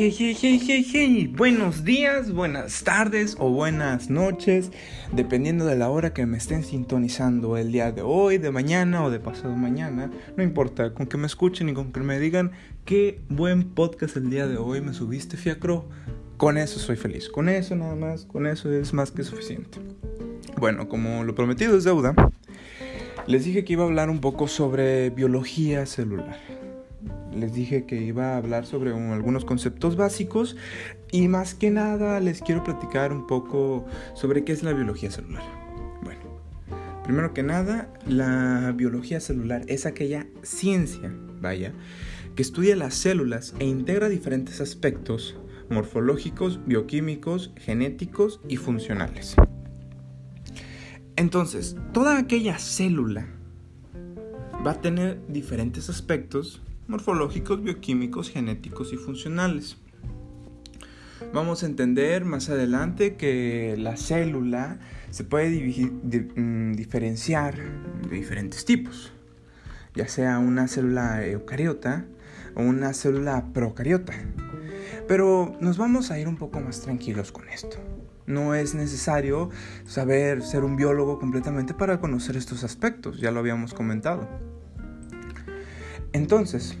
hey. Buenos días, buenas tardes o buenas noches, dependiendo de la hora que me estén sintonizando el día de hoy, de mañana o de pasado mañana. No importa, con que me escuchen y con que me digan qué buen podcast el día de hoy me subiste, Fiacro. Con eso soy feliz, con eso nada más, con eso es más que suficiente. Bueno, como lo prometido es deuda, les dije que iba a hablar un poco sobre biología celular les dije que iba a hablar sobre algunos conceptos básicos y más que nada les quiero platicar un poco sobre qué es la biología celular. Bueno, primero que nada, la biología celular es aquella ciencia, vaya, que estudia las células e integra diferentes aspectos morfológicos, bioquímicos, genéticos y funcionales. Entonces, toda aquella célula va a tener diferentes aspectos morfológicos, bioquímicos, genéticos y funcionales. Vamos a entender más adelante que la célula se puede mm, diferenciar de diferentes tipos, ya sea una célula eucariota o una célula procariota. Pero nos vamos a ir un poco más tranquilos con esto. No es necesario saber ser un biólogo completamente para conocer estos aspectos, ya lo habíamos comentado. Entonces,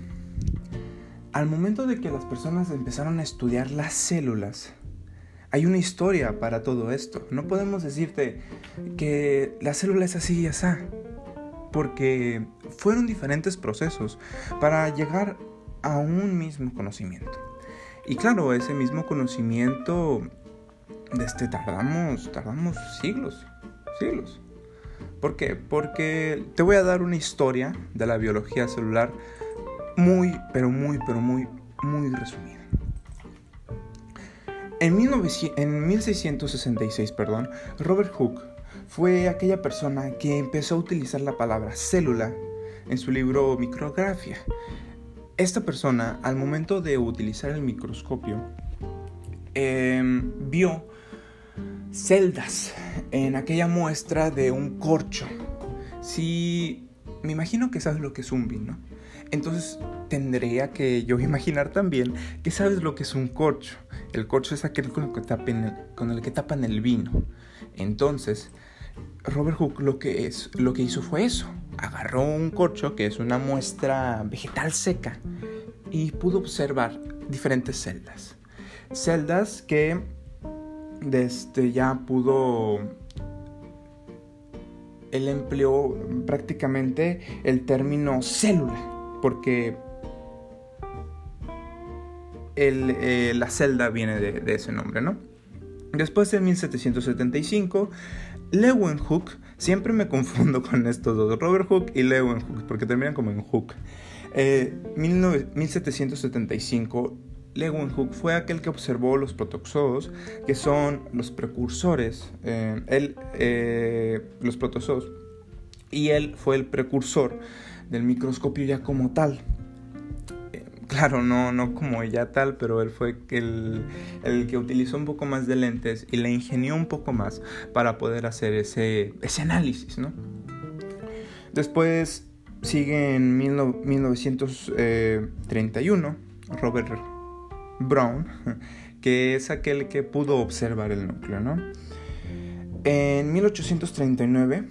al momento de que las personas empezaron a estudiar las células, hay una historia para todo esto. No podemos decirte que la célula es así y así, porque fueron diferentes procesos para llegar a un mismo conocimiento. Y claro, ese mismo conocimiento, este, tardamos, tardamos siglos, siglos. ¿Por qué? Porque te voy a dar una historia de la biología celular muy, pero muy, pero muy, muy resumida. En, en 1666, perdón, Robert Hooke fue aquella persona que empezó a utilizar la palabra célula en su libro Micrografía. Esta persona, al momento de utilizar el microscopio, em, vio celdas en aquella muestra de un corcho. Si me imagino que sabes lo que es un vino. Entonces tendría que yo imaginar también que sabes lo que es un corcho. El corcho es aquel con el que tapan el, vino. Entonces, Robert Hooke lo que hizo fue eso. Agarró un corcho, que es una muestra vegetal seca, y pudo observar diferentes celdas. Celdas que desde ya pudo él empleó prácticamente el término célula, porque eh, la celda viene de, ese nombre, ¿no? Después de 1775, Leeuwenhoek, siempre me confundo con estos dos, Robert Hooke y Leeuwenhoek, porque terminan como en Hooke. 1775, eh, Leeuwenhoek fue aquel que observó los protozoos, que son los precursores, eh, él, los protozoos, y él fue el precursor del microscopio ya como tal. Claro, no, no como ella tal, pero él fue el, el que utilizó un poco más de lentes y le ingenió un poco más para poder hacer ese, ese análisis, ¿no? Después sigue en 1931 Robert Brown, que es aquel que pudo observar el núcleo, ¿no? En 1839,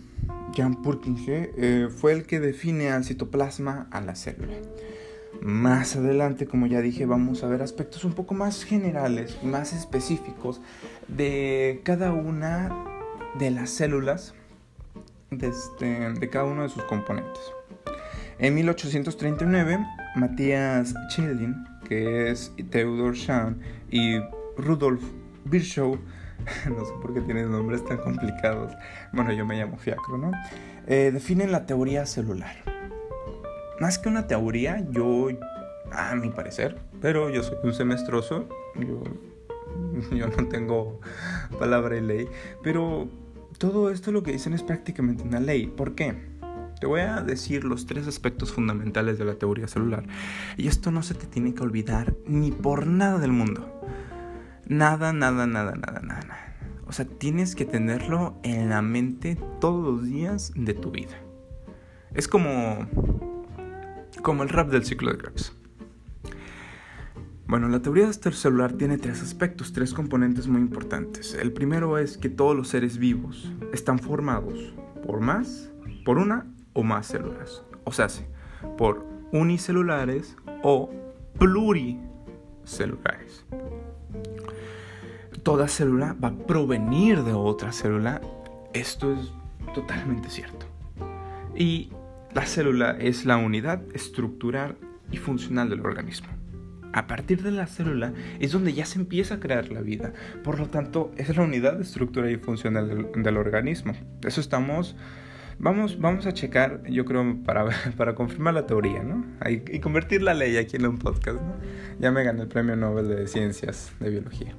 Jan Purkinje eh, fue el que define al citoplasma a la célula. Más adelante, como ya dije, vamos a ver aspectos un poco más generales, más específicos de cada una de las células de, este, de cada uno de sus componentes. En 1839, Matthias Schilling, que es Theodor Schahn y Rudolf Virchow, no sé por qué tienen nombres tan complicados, bueno, yo me llamo Fiacro, ¿no? Eh, definen la teoría celular más que una teoría, yo, a mi parecer, pero yo soy un semestroso, yo, yo no tengo palabra y ley, pero todo esto lo que dicen es prácticamente una ley. ¿Por qué? Te voy a decir los tres aspectos fundamentales de la teoría celular. Y esto no se te tiene que olvidar ni por nada del mundo. Nada, nada, nada, nada, nada. O sea, tienes que tenerlo en la mente todos los días de tu vida. Es como como el rap del ciclo de cracks. Bueno, la teoría celular tiene tres aspectos, tres componentes muy importantes. El primero es que todos los seres vivos están formados por más, por una o más células. O sea, por unicelulares o pluricelulares. Toda célula va a provenir de otra célula. Esto es totalmente cierto. Y la célula es la unidad estructural y funcional del organismo a partir de la célula es donde ya se empieza a crear la vida. Por lo tanto, es la unidad de estructura y funcional del, organismo. Eso estamos... Vamos, vamos a checar, yo creo, para, para confirmar la teoría, ¿no? Y, convertir la ley aquí en un podcast, ¿no? Ya me gané el premio Nobel de Ciencias de Biología.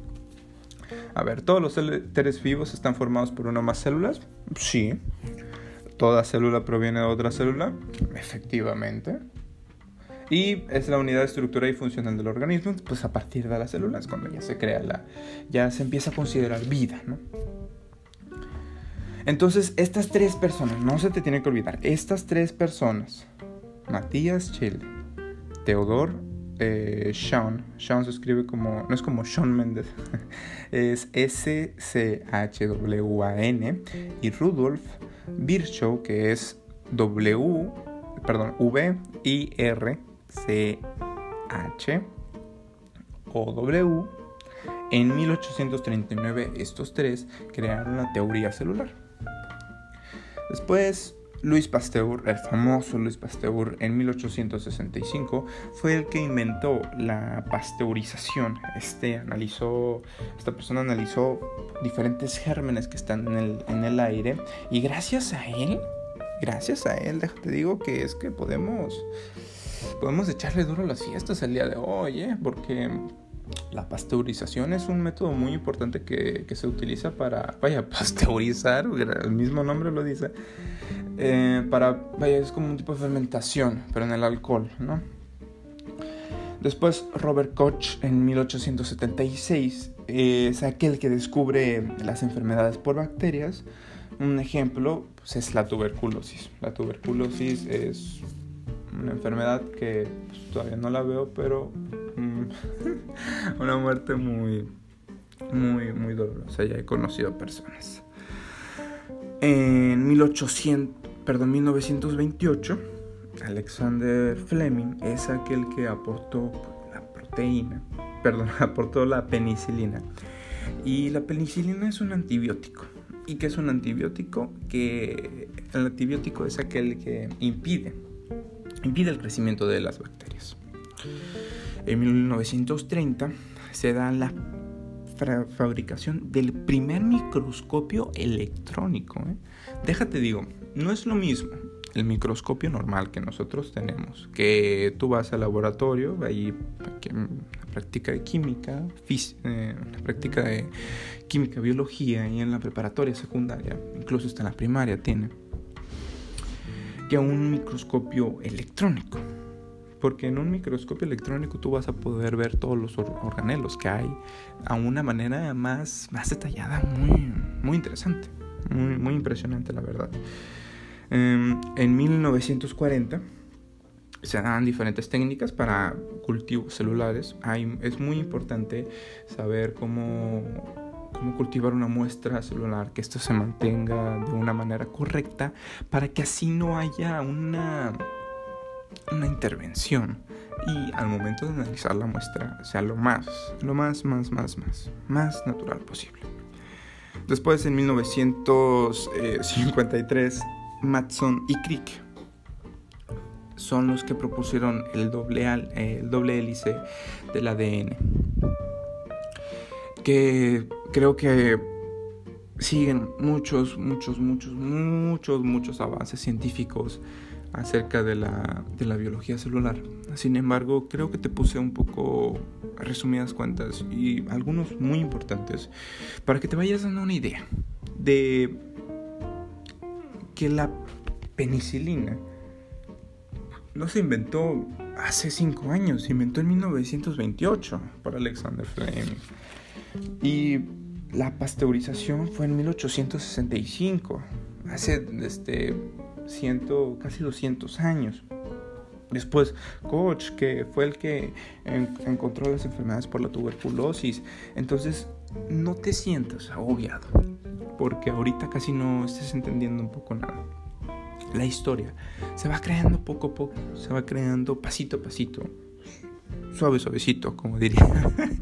A ver, ¿todos los seres vivos están formados por una o más células? Sí. ¿Toda célula proviene de otra célula? Efectivamente. Y es la unidad de estructura y funcional del organismo, pues a partir de las células, cuando ya se crea la, ya se empieza a considerar vida, ¿no? Entonces, estas tres personas, no se te tiene que olvidar, estas tres personas, Matías Chile, Teodor eh, Sean, Sean se escribe como, no es como Sean Mendes, es S-C-H-W-A-N, y Rudolf Virchow, que es W, perdón, V-I-R C H o W. En 1839 estos tres crearon la teoría celular. Después Luis Pasteur, el famoso Luis Pasteur, en 1865 fue el que inventó la pasteurización. Este analizó, esta persona analizó diferentes gérmenes que están en el, en el aire y gracias a él, gracias a él, déjate digo que es que podemos podemos echarle duro las fiestas el día de hoy, ¿eh? porque la pasteurización es un método muy importante que, se utiliza para, vaya, pasteurizar, el mismo nombre lo dice, eh, para, vaya, es como un tipo de fermentación, pero en el alcohol, ¿no? Después Robert Koch en 1876 es aquel que descubre las enfermedades por bacterias. Un ejemplo pues, es la tuberculosis. La tuberculosis es una enfermedad que pues, todavía no la veo, pero una muerte muy, muy, muy dolorosa. Ya he conocido personas. En 1800, perdón, 1928, Alexander Fleming es aquel que aportó la proteína, perdón, aportó la penicilina. Y la penicilina es un antibiótico. ¿Y qué es un antibiótico? Que el antibiótico es aquel que impide impide el crecimiento de las bacterias. En 1930 se da la fabricación del primer microscopio electrónico. ¿eh? Déjate digo, no es lo mismo el microscopio normal que nosotros tenemos, que tú vas al laboratorio, ahí la práctica de química, eh, la práctica de química, biología y en la preparatoria secundaria, incluso está en la primaria tiene que un microscopio electrónico. Porque en un microscopio electrónico tú vas a poder ver todos los organelos que hay a una manera más, más detallada, muy, muy interesante, muy, muy impresionante la verdad. Em, en 1940 se dan diferentes técnicas para cultivos celulares. Es muy importante saber cómo cómo cultivar una muestra celular, que esto se mantenga de una manera correcta para que así no haya una, una intervención y al momento de analizar la muestra sea lo más, lo más, más, más, más, más natural posible. Después en 1953, Matson y Crick son los que propusieron el doble, el doble hélice del ADN que creo que siguen muchos, muchos, muchos, muchos, muchos avances científicos acerca de la, de la biología celular. Sin embargo, creo que te puse un poco resumidas cuentas y algunos muy importantes para que te vayas dando una idea de que la penicilina no se inventó hace cinco años, se inventó en 1928 por Alexander Fleming. Y la pasteurización fue en 1865, hace este, ciento, casi 200 años. Después, Koch, que fue el que encontró las enfermedades por la tuberculosis. Entonces, no te sientas agobiado, porque ahorita casi no estés entendiendo un poco nada. La historia se va creando poco a poco, se va creando pasito a pasito, suave, suavecito, como diría,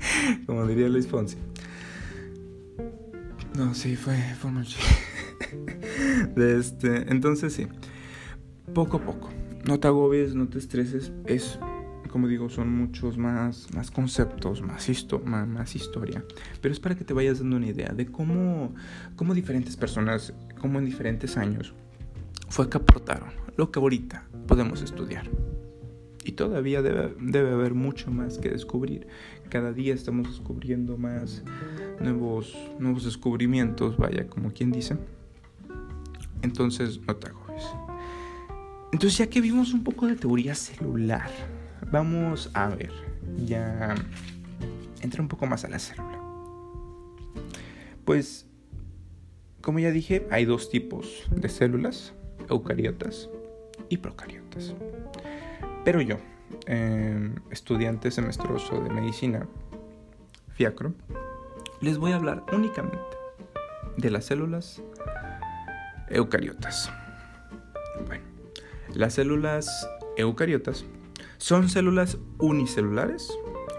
como diría Luis Fonsi. No, sí, fue, fue mal de este, Entonces, sí, poco a poco. No te agobies, no te estreses. Es, como digo, son muchos más, más conceptos, más, más, más, historia. Pero es para que te vayas dando una idea de cómo, cómo diferentes personas, cómo en diferentes años, fue que aportaron lo que ahorita podemos estudiar. Y todavía debe, debe, haber mucho más que descubrir. Cada día estamos descubriendo más nuevos, nuevos descubrimientos, vaya, como quien dice. Entonces, no te agobies. Entonces, ya que vimos un poco de teoría celular, vamos a ver, ya entra un poco más a la célula. Pues, como ya dije, hay dos tipos de células, eucariotas y procariotas. Pero yo, em, estudiante semestroso de medicina, fiacro, les voy a hablar únicamente de las células eucariotas. Bueno, las células eucariotas son células unicelulares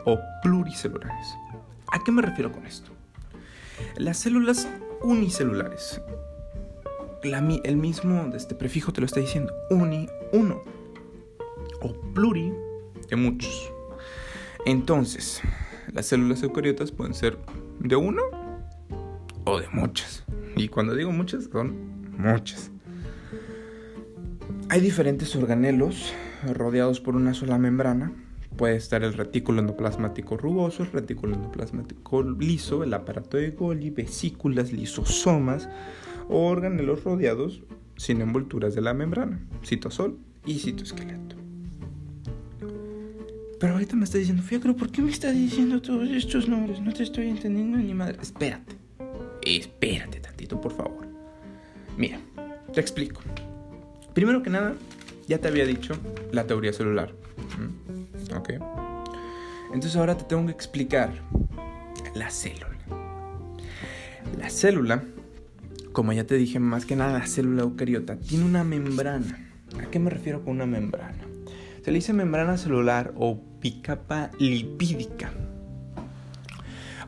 o pluricelulares. ¿A qué me refiero con esto? Las células unicelulares, el mismo este prefijo te lo está diciendo, uni, uno o pluri de muchos. Entonces, las células eucariotas pueden ser de uno o de muchas. Y cuando digo muchas, son muchas. Hay diferentes organelos rodeados por una sola membrana. Puede estar el retículo endoplasmático rugoso, el retículo endoplasmático liso, el aparato de Golgi, vesículas, lisosomas o organelos rodeados sin envolturas de la membrana, citosol y citoesqueleto. Pero ahorita me está diciendo, Fiacro, ¿por qué me estás diciendo todos estos nombres? No te estoy entendiendo ni madre. Espérate. Espérate tantito, por favor. Mira, te explico. Primero que nada, ya te había dicho la teoría celular. ¿Ok? Entonces ahora te tengo que explicar la célula. La célula, como ya te dije, más que nada la célula eucariota, tiene una membrana. ¿A qué me refiero con una membrana? Se le dice membrana celular o bicapa lipídica.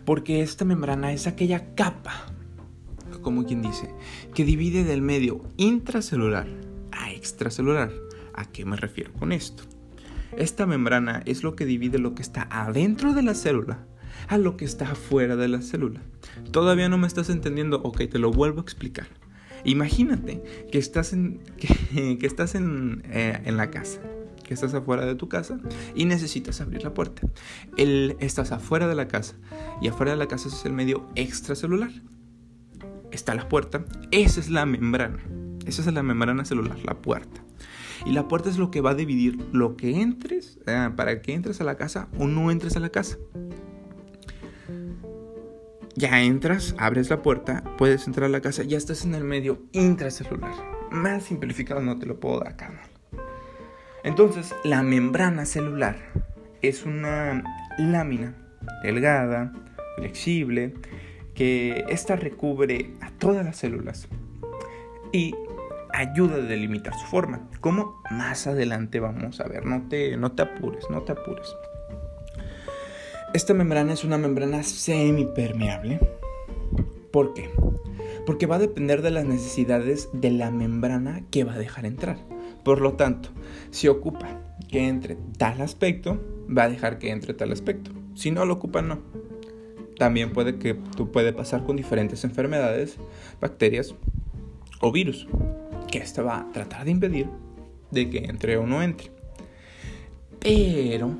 Porque esta membrana es aquella capa, como quien dice, que divide del medio intracelular a extracelular. ¿A qué me refiero con esto? Esta membrana es lo que divide lo que está adentro de la célula a lo que está afuera de la célula. Todavía no me estás entendiendo, ok, te lo vuelvo a explicar. Imagínate que estás en, que, estás en, eh, en la casa que estás afuera de tu casa y necesitas abrir la puerta. El, estás afuera de la casa y afuera de la casa es el medio extracelular. Está la puerta, esa es la membrana. Esa es la membrana celular, la puerta. Y la puerta es lo que va a dividir lo que entres, eh, para que entres a la casa o no entres a la casa. Ya entras, abres la puerta, puedes entrar a la casa, ya estás en el medio intracelular. Más simplificado no te lo puedo dar, acá. Entonces, la membrana celular es una lámina delgada, flexible, que esta recubre a todas las células y ayuda a delimitar su forma, como más adelante vamos a ver. No te, no te apures, no te apures. Esta membrana es una membrana semipermeable. ¿Por qué? Porque va a depender de las necesidades de la membrana que va a dejar entrar. Por lo tanto, si ocupa que entre tal aspecto, va a dejar que entre tal aspecto. Si no lo ocupa, no. También puede que tú puede pasar con diferentes enfermedades, bacterias o virus, que esta va a tratar de impedir de que entre o no entre. Pero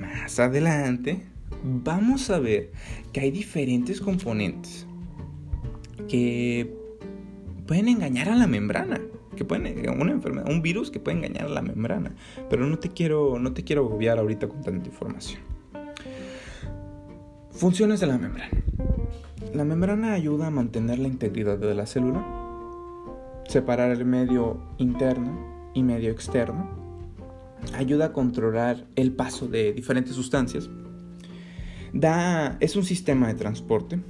más adelante vamos a ver que hay diferentes componentes que pueden engañar a la membrana que pueden una enfermedad, un virus que puede engañar a la membrana, pero no te quiero no te quiero agobiar ahorita con tanta información. Funciones de la membrana. La membrana ayuda a mantener la integridad de la célula, separar el medio interno y medio externo, ayuda a controlar el paso de diferentes sustancias, da, es un sistema de transporte,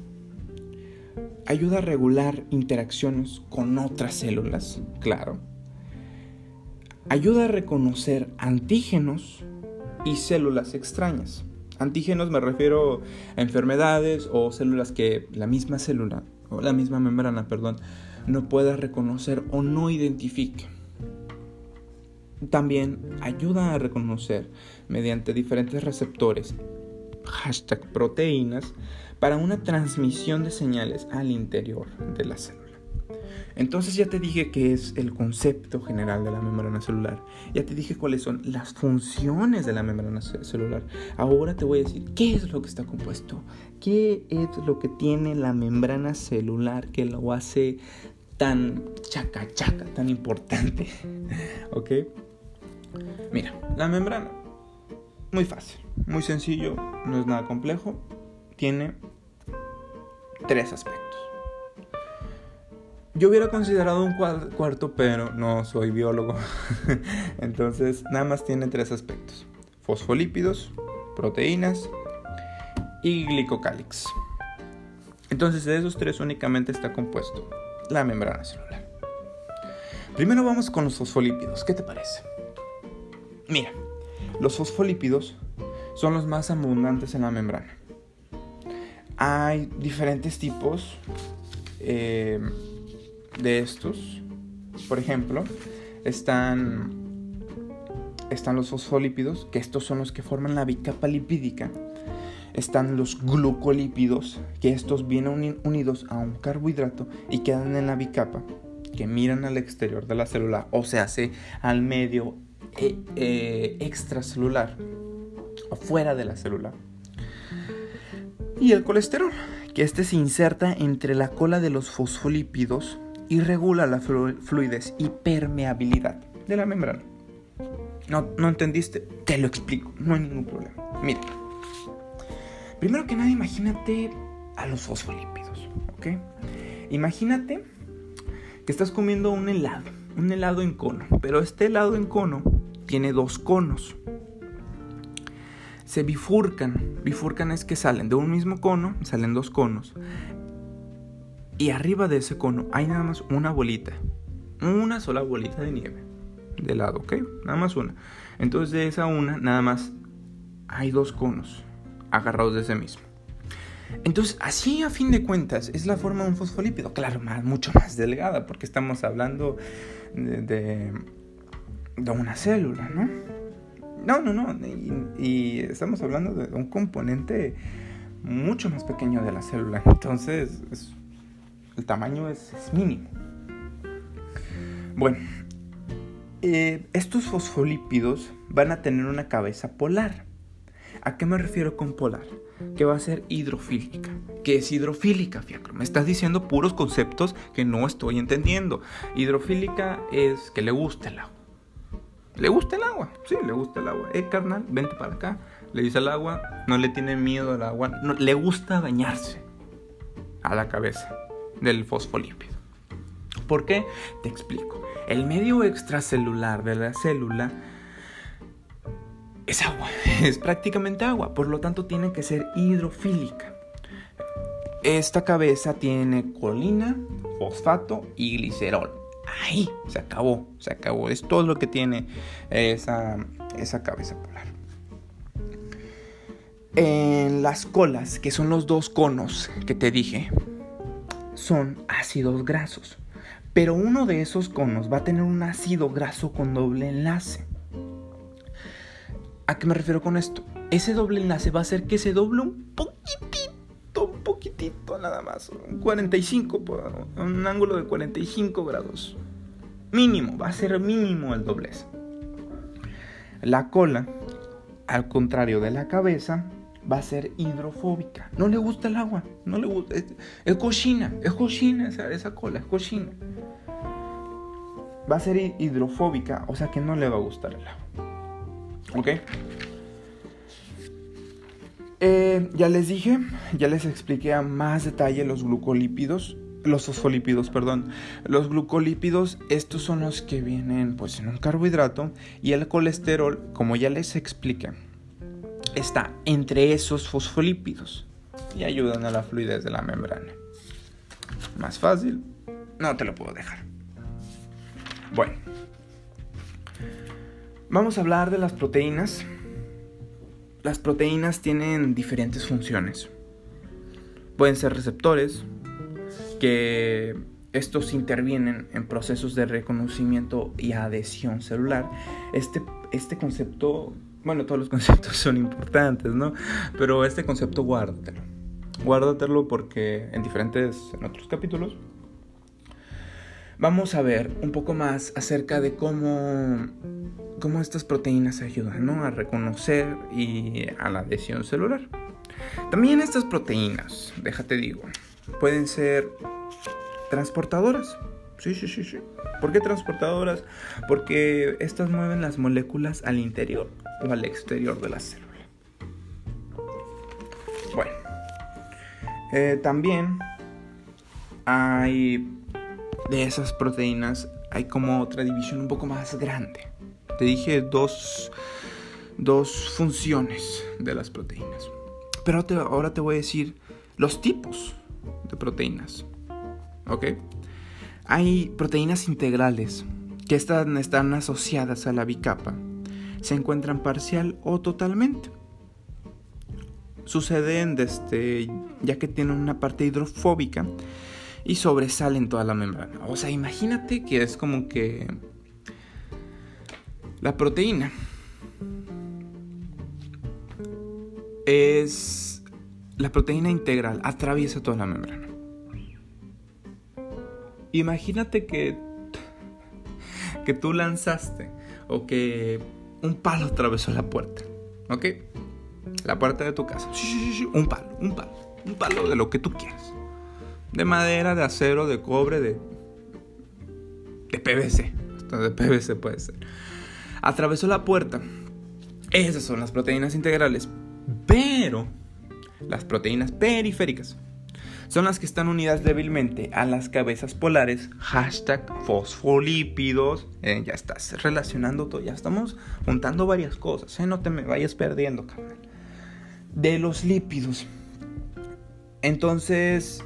ayuda a regular interacciones con otras células, claro, ayuda a reconocer antígenos y células extrañas. Antígenos me refiero a enfermedades o células que la misma célula, o la misma membrana, perdón, no pueda reconocer o no identifique. También ayuda a reconocer mediante diferentes receptores, hashtag proteínas, para una transmisión de señales al interior de la célula. Entonces ya te dije qué es el concepto general de la membrana celular. Ya te dije cuáles son las funciones de la membrana celular. Ahora te voy a decir qué es lo que está compuesto. ¿Qué es lo que tiene la membrana celular que lo hace tan chaca chaca, tan importante? ¿Ok? Mira, la membrana, muy fácil, muy sencillo, no es nada complejo. Tiene tres aspectos. Yo hubiera considerado un cuarto, pero no soy biólogo. Entonces, nada más tiene tres aspectos. Fosfolípidos, proteínas y glicocálix. Entonces, de esos tres únicamente está compuesto la membrana celular. Primero vamos con los fosfolípidos. ¿Qué te parece? Mira, los fosfolípidos son los más abundantes en la membrana. Hay diferentes tipos. Eh, de estos, por ejemplo, están, están los fosfolípidos, que estos son los que forman la bicapa lipídica. Están los glucolípidos, que estos vienen unidos a un carbohidrato y quedan en la bicapa, que miran al exterior de la célula, o se hace al medio eh, eh, extracelular, o fuera de la célula. Y el colesterol, que este se inserta entre la cola de los fosfolípidos y regula la fluidez y permeabilidad de la membrana. ¿No, ¿No entendiste? Te lo explico, no hay ningún problema. Mira, primero que nada imagínate a los fosfolípidos, ¿ok? Imagínate que estás comiendo un helado, un helado en cono, pero este helado en cono tiene dos conos. Se bifurcan, bifurcan es que salen de un mismo cono, salen dos conos. Y arriba de ese cono hay nada más una bolita. Una sola bolita de nieve. De lado, ¿ok? Nada más una. Entonces de esa una, nada más hay dos conos agarrados de ese mismo. Entonces, así a fin de cuentas, es la forma de un fosfolípido. Claro, más, mucho más delgada, porque estamos hablando de, de, una célula, ¿no? No, no, no. y, estamos hablando de un componente mucho más pequeño de la célula. Entonces, es el tamaño es, mínimo. Bueno, eh, estos fosfolípidos van a tener una cabeza polar. ¿A qué me refiero con polar? Que va a ser hidrofílica. ¿Qué es hidrofílica, Fiacro? Me estás diciendo puros conceptos que no estoy entendiendo. Hidrofílica es que le gusta el agua. ¿Le gusta el agua? Sí, le gusta el agua. Eh, carnal, vente para acá. Le dice al agua, no le tiene miedo al agua. No, le gusta bañarse a la cabeza del fosfolípido. ¿Por qué? Te explico. El medio extracelular de la célula es agua, es prácticamente agua, por lo tanto tiene que ser hidrofílica. Esta cabeza tiene colina, fosfato y glicerol. Ahí se acabó, se acabó. Es todo lo que tiene esa, esa cabeza polar. En las colas, que son los dos conos que te dije, son ácidos grasos. Pero uno de esos conos va a tener un ácido graso con doble enlace. ¿A qué me refiero con esto? Ese doble enlace va a hacer que se doble un poquitito, un poquitito nada más. Un 45, un ángulo de 45 grados. Mínimo, va a ser mínimo el doblez. La cola, al contrario de la cabeza, va a ser hidrofóbica. No le gusta el agua, no le gusta. Es, cochina, es cochina esa, esa, cola, es cochina. Va a ser hidrofóbica, o sea que no le va a gustar el agua. ¿Ok? Eh, ya les dije, ya les expliqué a más detalle los glucolípidos. los fosfolípidos, perdón. Los glucolípidos, estos son los que vienen pues en un carbohidrato y el colesterol, como ya les expliqué, está entre esos fosfolípidos y ayudan a la fluidez de la membrana. Más fácil, no te lo puedo dejar. Bueno, vamos a hablar de las proteínas. Las proteínas tienen diferentes funciones. Pueden ser receptores, que estos intervienen en procesos de reconocimiento y adhesión celular. Este, este concepto, bueno, todos los conceptos son importantes, ¿no? Pero este concepto guárdatelo. Guárdatelo porque en diferentes, en otros capítulos, vamos a ver un poco más acerca de cómo, cómo estas proteínas ayudan ¿no? a reconocer y a la adhesión celular. También estas proteínas, déjate digo, pueden ser transportadoras. Sí, sí, sí, sí. ¿Por qué transportadoras? Porque estas mueven las moléculas al interior al exterior de la célula. Bueno, eh, también hay de esas proteínas, hay como otra división un poco más grande. Te dije dos, dos funciones de las proteínas. Pero ahora te voy a decir los tipos de proteínas. ¿Ok? Hay proteínas integrales que están, están asociadas a la bicapa. Se encuentran parcial o totalmente. Suceden desde, ya que tienen una parte hidrofóbica y sobresalen toda la membrana. O sea, imagínate que es como que la proteína es la proteína integral atraviesa toda la membrana. Imagínate que que tú lanzaste o que un palo atravesó la puerta, ¿ok? La puerta de tu casa. Un palo, un palo, un palo de lo que tú quieras. De madera, de acero, de cobre, de de PVC. De PVC puede ser. Atravesó la puerta. Esas son las proteínas integrales. Pero las proteínas periféricas son las que están unidas débilmente a las cabezas polares, hashtag fosfolípidos. Eh, ya estás relacionando todo, ya estamos juntando varias cosas, eh, no te me vayas perdiendo, carnal. De los lípidos. Entonces,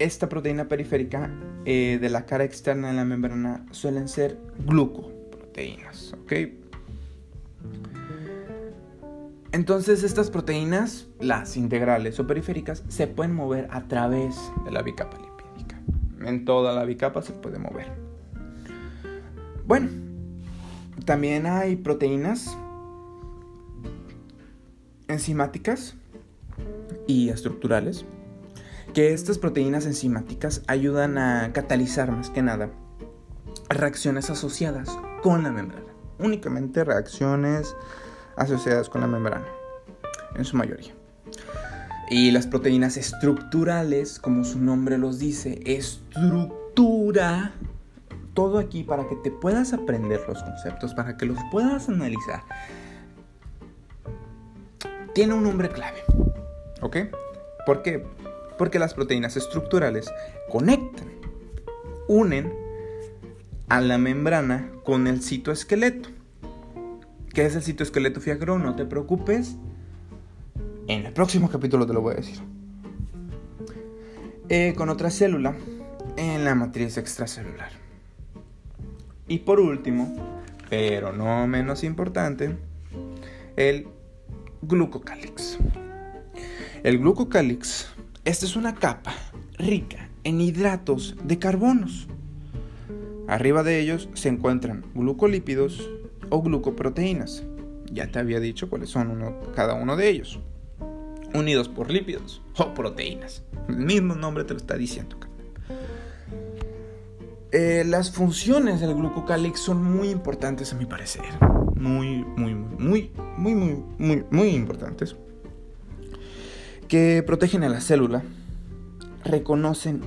esta proteína periférica eh, de la cara externa de la membrana suelen ser glucoproteínas, ¿ok? Entonces estas proteínas, las integrales o periféricas, se pueden mover a través de la bicapa lipídica. En toda la bicapa se puede mover. Bueno, también hay proteínas enzimáticas y estructurales, que estas proteínas enzimáticas ayudan a catalizar más que nada reacciones asociadas con la membrana. Únicamente reacciones asociadas con la membrana, en su mayoría. Y las proteínas estructurales, como su nombre los dice, estructura todo aquí para que te puedas aprender los conceptos, para que los puedas analizar. Tiene un nombre clave, ¿ok? ¿Por qué? Porque las proteínas estructurales conectan, unen a la membrana con el citoesqueleto. ¿Qué es el citoesqueleto fiagro? No te preocupes. En el próximo capítulo te lo voy a decir. Eh, con otra célula en la matriz extracelular. Y por último, pero no menos importante, el glucocálix. El glucocálix, esta es una capa rica en hidratos de carbonos. Arriba de ellos se encuentran glucolípidos, o glucoproteínas. Ya te había dicho cuáles son cada uno de ellos. Unidos por lípidos o proteínas. El mismo nombre te lo está diciendo. Eh, las funciones del glucocálix son muy importantes a mi parecer. Muy, muy, muy, muy, muy, muy, muy importantes. Que protegen a la célula, reconocen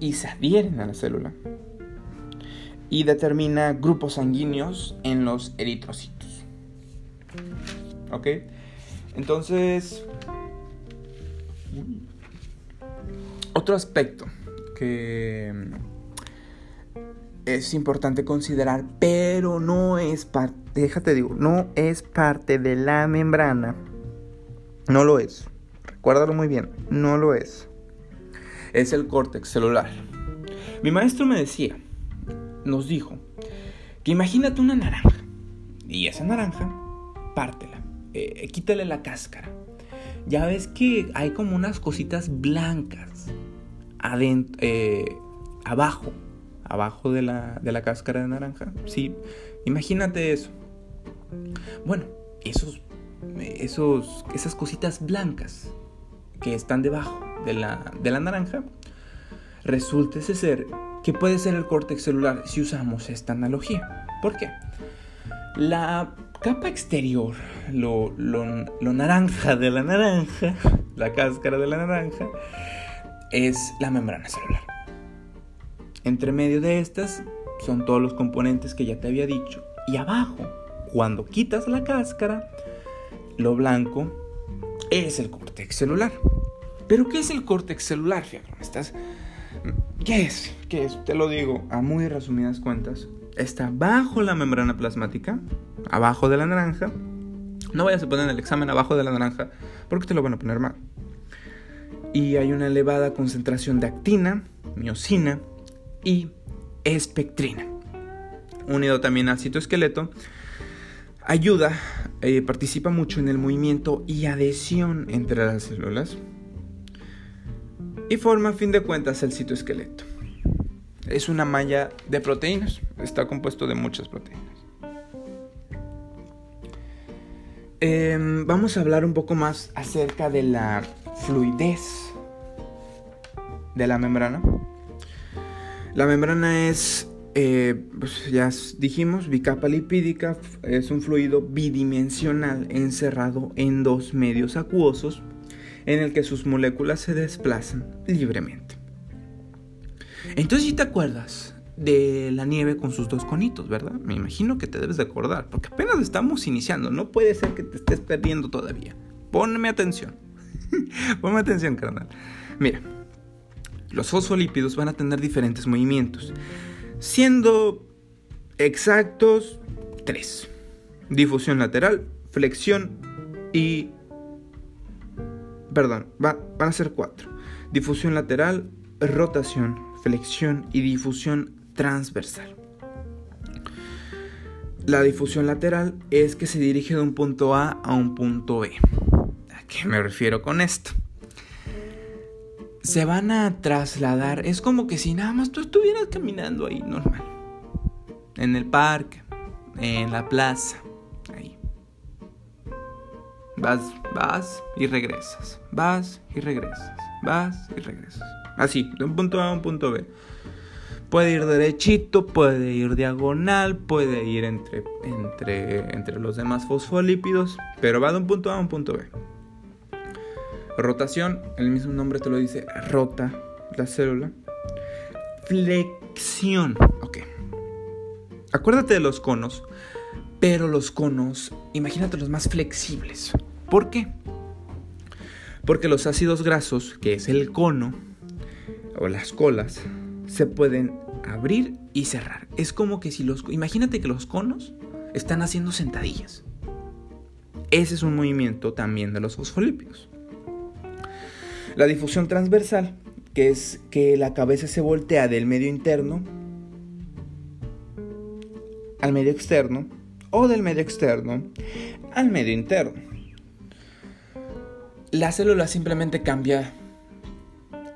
y se adhieren a la célula, y determina grupos sanguíneos en los eritrocitos. ¿Ok? Entonces, otro aspecto que mm, es importante considerar, pero no es parte, déjate digo, no es parte de la membrana. No lo es. Recuérdalo muy bien, no lo es. Es el córtex celular. Mi maestro me decía, nos dijo, que imagínate una naranja. Y esa naranja, pártela, eh, quítale la cáscara. Ya ves que hay como unas cositas blancas eh, abajo, abajo de la, de la cáscara de naranja. Sí, imagínate eso. Bueno, esos, esos, esas cositas blancas que están debajo de la, de la naranja, resulta ese ser que puede ser el córtex celular si usamos esta analogía. ¿Por qué? La capa exterior, lo, naranja de la naranja, la cáscara de la naranja, es la membrana celular. Entre medio de estas son todos los componentes que ya te había dicho. Y abajo, cuando quitas la cáscara, lo blanco es el córtex celular. ¿Pero qué es el córtex celular? Fíjate, estás ¿Qué es? ¿Qué es? Te lo digo a muy resumidas cuentas. Está bajo la membrana plasmática, abajo de la naranja. No vayas a poner el examen abajo de la naranja porque te lo van a poner mal. Y hay una elevada concentración de actina, miocina y espectrina. Unido también al citoesqueleto, ayuda, eh, participa mucho en el movimiento y adhesión entre las células y forma a fin de cuentas el citoesqueleto. Es una malla de proteínas, está compuesto de muchas proteínas. Em, vamos a hablar un poco más acerca de la fluidez de la membrana. La membrana es, eh, pues ya dijimos, bicapa lipídica, es un fluido bidimensional encerrado en dos medios acuosos en el que sus moléculas se desplazan libremente. Entonces, si te acuerdas de la nieve con sus dos conitos, ¿verdad? Me imagino que te debes de acordar, porque apenas estamos iniciando, no puede ser que te estés perdiendo todavía. Ponme atención. Ponme atención, carnal. Mira, los fosfolípidos van a tener diferentes movimientos, siendo exactos tres. Difusión lateral, flexión y perdón, van a ser cuatro. Difusión lateral, rotación, flexión y difusión transversal. La difusión lateral es que se dirige de un punto A a un punto B. ¿A qué me refiero con esto? Se van a trasladar, es como que si nada más tú estuvieras caminando ahí normal. En el parque, en la plaza, Vas, vas y regresas. Vas y regresas. Vas y regresas. Así, de un punto A a un punto B. Puede ir derechito, puede ir diagonal, puede ir entre, entre, entre los demás fosfolípidos, pero va de un punto A a un punto B. Rotación, el mismo nombre te lo dice, rota la célula. Flexión, ok. Acuérdate de los conos, pero los conos, imagínate los más flexibles. ¿Por qué? Porque los ácidos grasos, que es el cono o las colas, se pueden abrir y cerrar. Es como que si los... Imagínate que los conos están haciendo sentadillas. Ese es un movimiento también de los fosfolípidos. La difusión transversal, que es que la cabeza se voltea del medio interno al medio externo o del medio externo al medio interno la célula simplemente cambia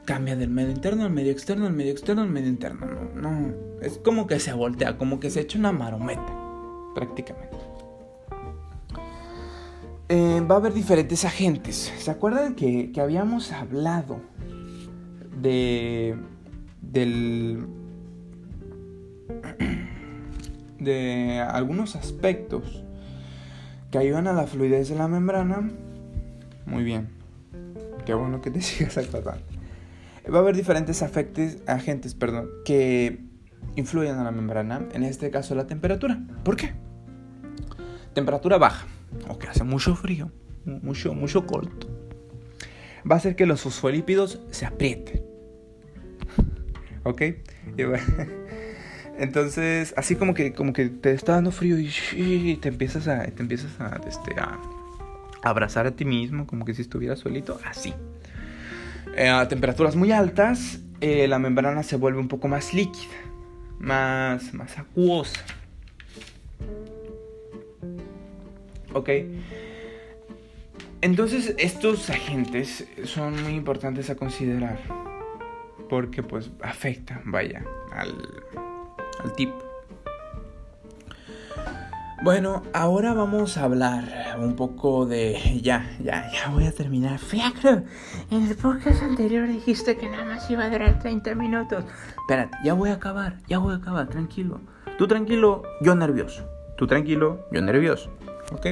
cambia del medio interno al medio externo, al medio externo al medio interno. No, no, es como que se voltea, como que se echa una marometa, prácticamente. Eh, va a haber diferentes agentes. ¿Se acuerdan que, que habíamos hablado de del de algunos aspectos que ayudan a la fluidez de la membrana? Muy bien. Qué bueno que te sigas acordando. Va a haber diferentes agentes perdón, que influyen a la membrana, en este caso la temperatura. ¿Por qué? Temperatura baja, o que hace mucho frío, mucho, mucho corto, va a hacer que los fosfolípidos se aprieten. ¿ok? entonces, así como que, como que te está dando frío y, te empiezas a, te empiezas a, este, a abrazar a ti mismo, como que si estuvieras solito, así. Eh, a temperaturas muy altas, eh, la membrana se vuelve un poco más líquida, más, más acuosa. ¿Ok? Entonces estos agentes son muy importantes a considerar porque pues afectan, vaya, al, al tipo. Bueno, ahora vamos a hablar un poco de... Ya, ya, ya voy a terminar. Fiacro, en el podcast anterior dijiste que nada más iba a durar 30 minutos. Espérate, ya voy a acabar, ya voy a acabar, tranquilo. Tú tranquilo, yo nervioso. Tú tranquilo, yo nervioso. ¿Ok?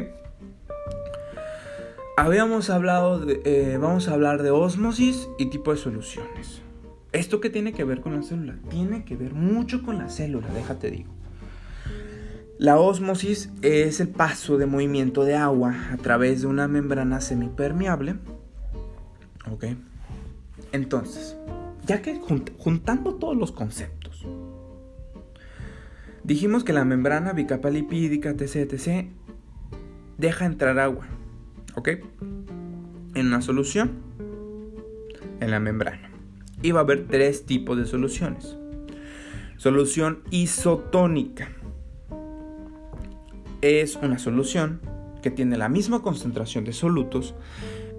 Habíamos hablado de... Eh, vamos a hablar de osmosis y tipo de soluciones. ¿Esto qué tiene que ver con la célula? Tiene que ver mucho con la célula, déjate digo. La ósmosis es el paso de movimiento de agua a través de una membrana semipermeable. ¿Ok? Entonces, ya que juntando todos los conceptos, dijimos que la membrana bicapa lipídica, etc., etc., deja entrar agua. ¿Ok? En una solución, en la membrana. Y va a haber tres tipos de soluciones. Solución isotónica es una solución que tiene la misma concentración de solutos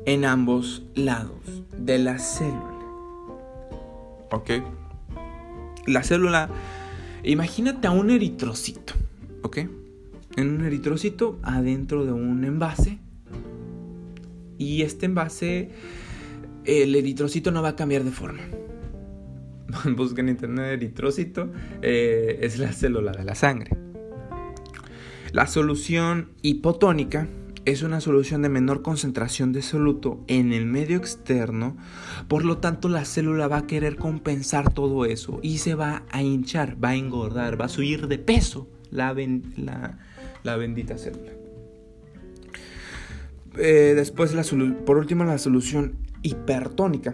en ambos lados de la célula. ¿Ok? La célula, imagínate a un eritrocito, ¿ok? En un eritrocito adentro de un envase. Y este envase, el eritrocito no va a cambiar de forma. Busquen en internet eritrocito, eh, es la célula de la sangre. La solución hipotónica es una solución de menor concentración de soluto en el medio externo, por lo tanto la célula va a querer compensar todo eso y se va a hinchar, va a engordar, va a subir de peso la, bendita célula. Eh, después, por último, la solución hipertónica,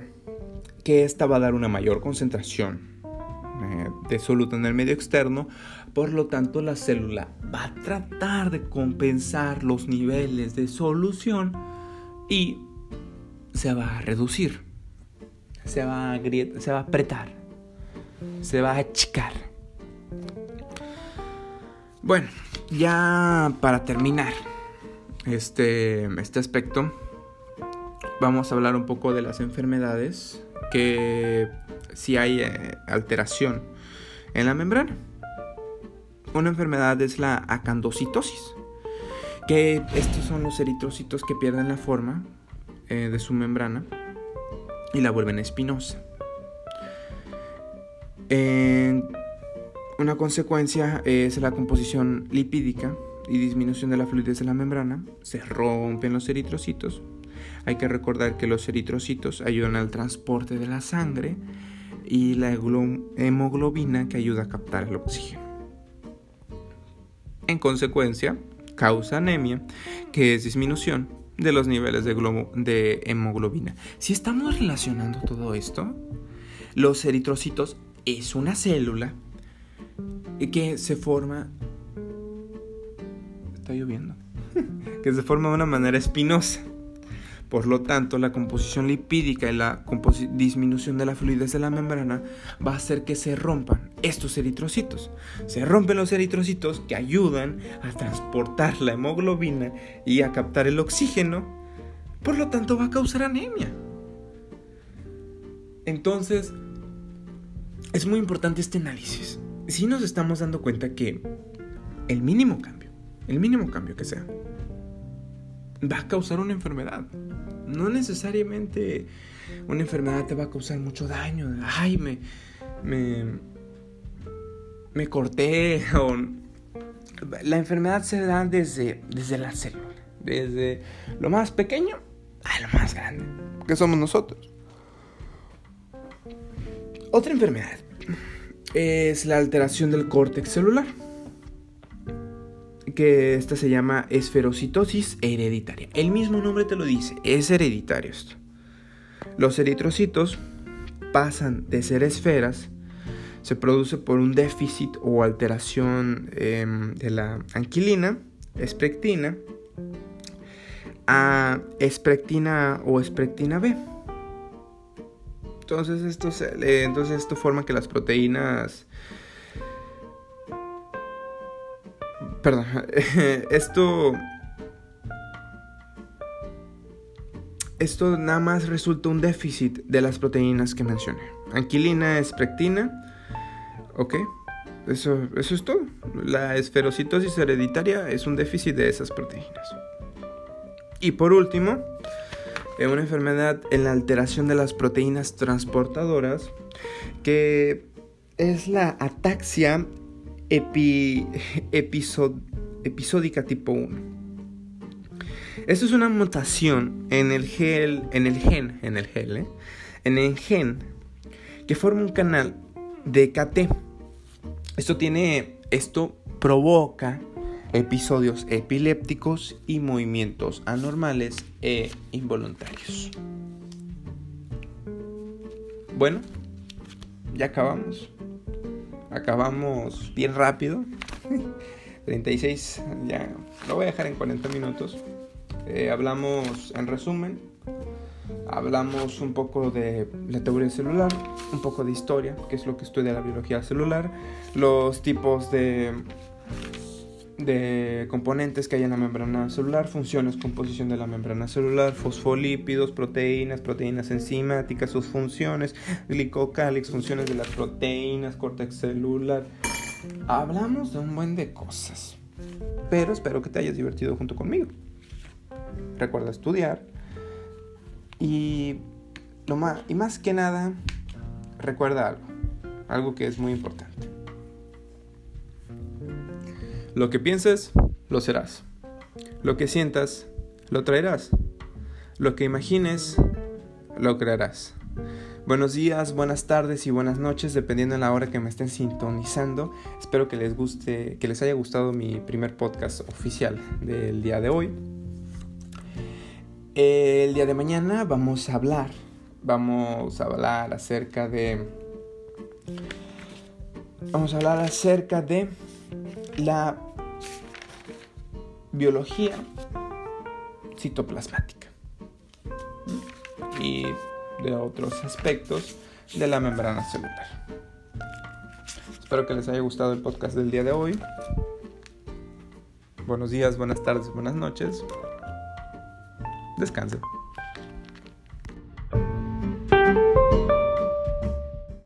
que esta va a dar una mayor concentración eh, de soluto en el medio externo, por lo tanto, la célula va a tratar de compensar los niveles de solución y se va a reducir. Se va a, se va a apretar. Se va a achicar. Bueno, ya para terminar este, este aspecto, vamos a hablar un poco de las enfermedades que si hay eh, alteración en la membrana. Una enfermedad es la acandocitosis, que estos son los eritrocitos que pierden la forma eh, de su membrana y la vuelven espinosa. una consecuencia es la composición lipídica y disminución de la fluidez de la membrana. Se rompen los eritrocitos. Hay que recordar que los eritrocitos ayudan al transporte de la sangre y la hemoglobina que ayuda a captar el oxígeno. En consecuencia, causa anemia, que es disminución de los niveles de, de hemoglobina. Si estamos relacionando todo esto, los eritrocitos es una célula que se forma... Está lloviendo. que se forma de una manera espinosa. Por lo tanto, la composición lipídica y la disminución de la fluidez de la membrana va a hacer que se rompan estos eritrocitos. Se rompen los eritrocitos que ayudan a transportar la hemoglobina y a captar el oxígeno. Por lo tanto, va a causar anemia. Entonces, es muy importante este análisis. Si nos estamos dando cuenta que el mínimo cambio, el mínimo cambio que sea, va a causar una enfermedad. No necesariamente una enfermedad te va a causar mucho daño. Ay, me, me, me corté. La enfermedad se da desde, desde la célula. Desde lo más pequeño a lo más grande. Que somos nosotros. Otra enfermedad es la alteración del córtex celular que esta se llama esferocitosis hereditaria. El mismo nombre te lo dice, es hereditario esto. Los eritrocitos pasan de ser esferas se produce por un déficit o alteración em, de la anquilina, esprectina, a esprectina o esprectina B. Entonces esto, entonces esto forma que las proteínas... Perdón, esto... Esto nada más resulta un déficit de las proteínas que mencioné. Anquilina, esprectina, ok, eso, eso es todo. La esferocitosis hereditaria es un déficit de esas proteínas. Y por último, una enfermedad en la alteración de las proteínas transportadoras, que es la ataxia episódica tipo 1. Esto es una mutación en el, gel, en el gen, en el gel, ¿eh? en el gen que forma un canal de KT. Esto tiene, esto provoca episodios epilépticos y movimientos anormales e involuntarios. Bueno, ya acabamos. Acabamos bien rápido. 36, ya lo voy a dejar en 40 minutos. Eh, hablamos en resumen. Hablamos un poco de la teoría celular, un poco de historia, que es lo que estudia la biología celular, los tipos de de componentes que hay en la membrana celular, funciones, composición de la membrana celular, fosfolípidos, proteínas, proteínas enzimáticas, sus funciones, glicocálix, funciones de las proteínas, córtex celular. Hablamos de un buen de cosas, pero espero que te hayas divertido junto conmigo. Recuerda estudiar y, lo más, y más que nada, recuerda algo, algo que es muy importante. Lo que pienses, lo serás. Lo que sientas, lo traerás. Lo que imagines, lo crearás. Buenos días, buenas tardes y buenas noches, dependiendo de la hora que me estén sintonizando. Espero que les guste, que les haya gustado mi primer podcast oficial del día de hoy. El día de mañana vamos a hablar, vamos a hablar acerca de, vamos a hablar acerca de la biología citoplasmática y de otros aspectos de la membrana celular. Espero que les haya gustado el podcast del día de hoy. Buenos días, buenas tardes, buenas noches. Descansen.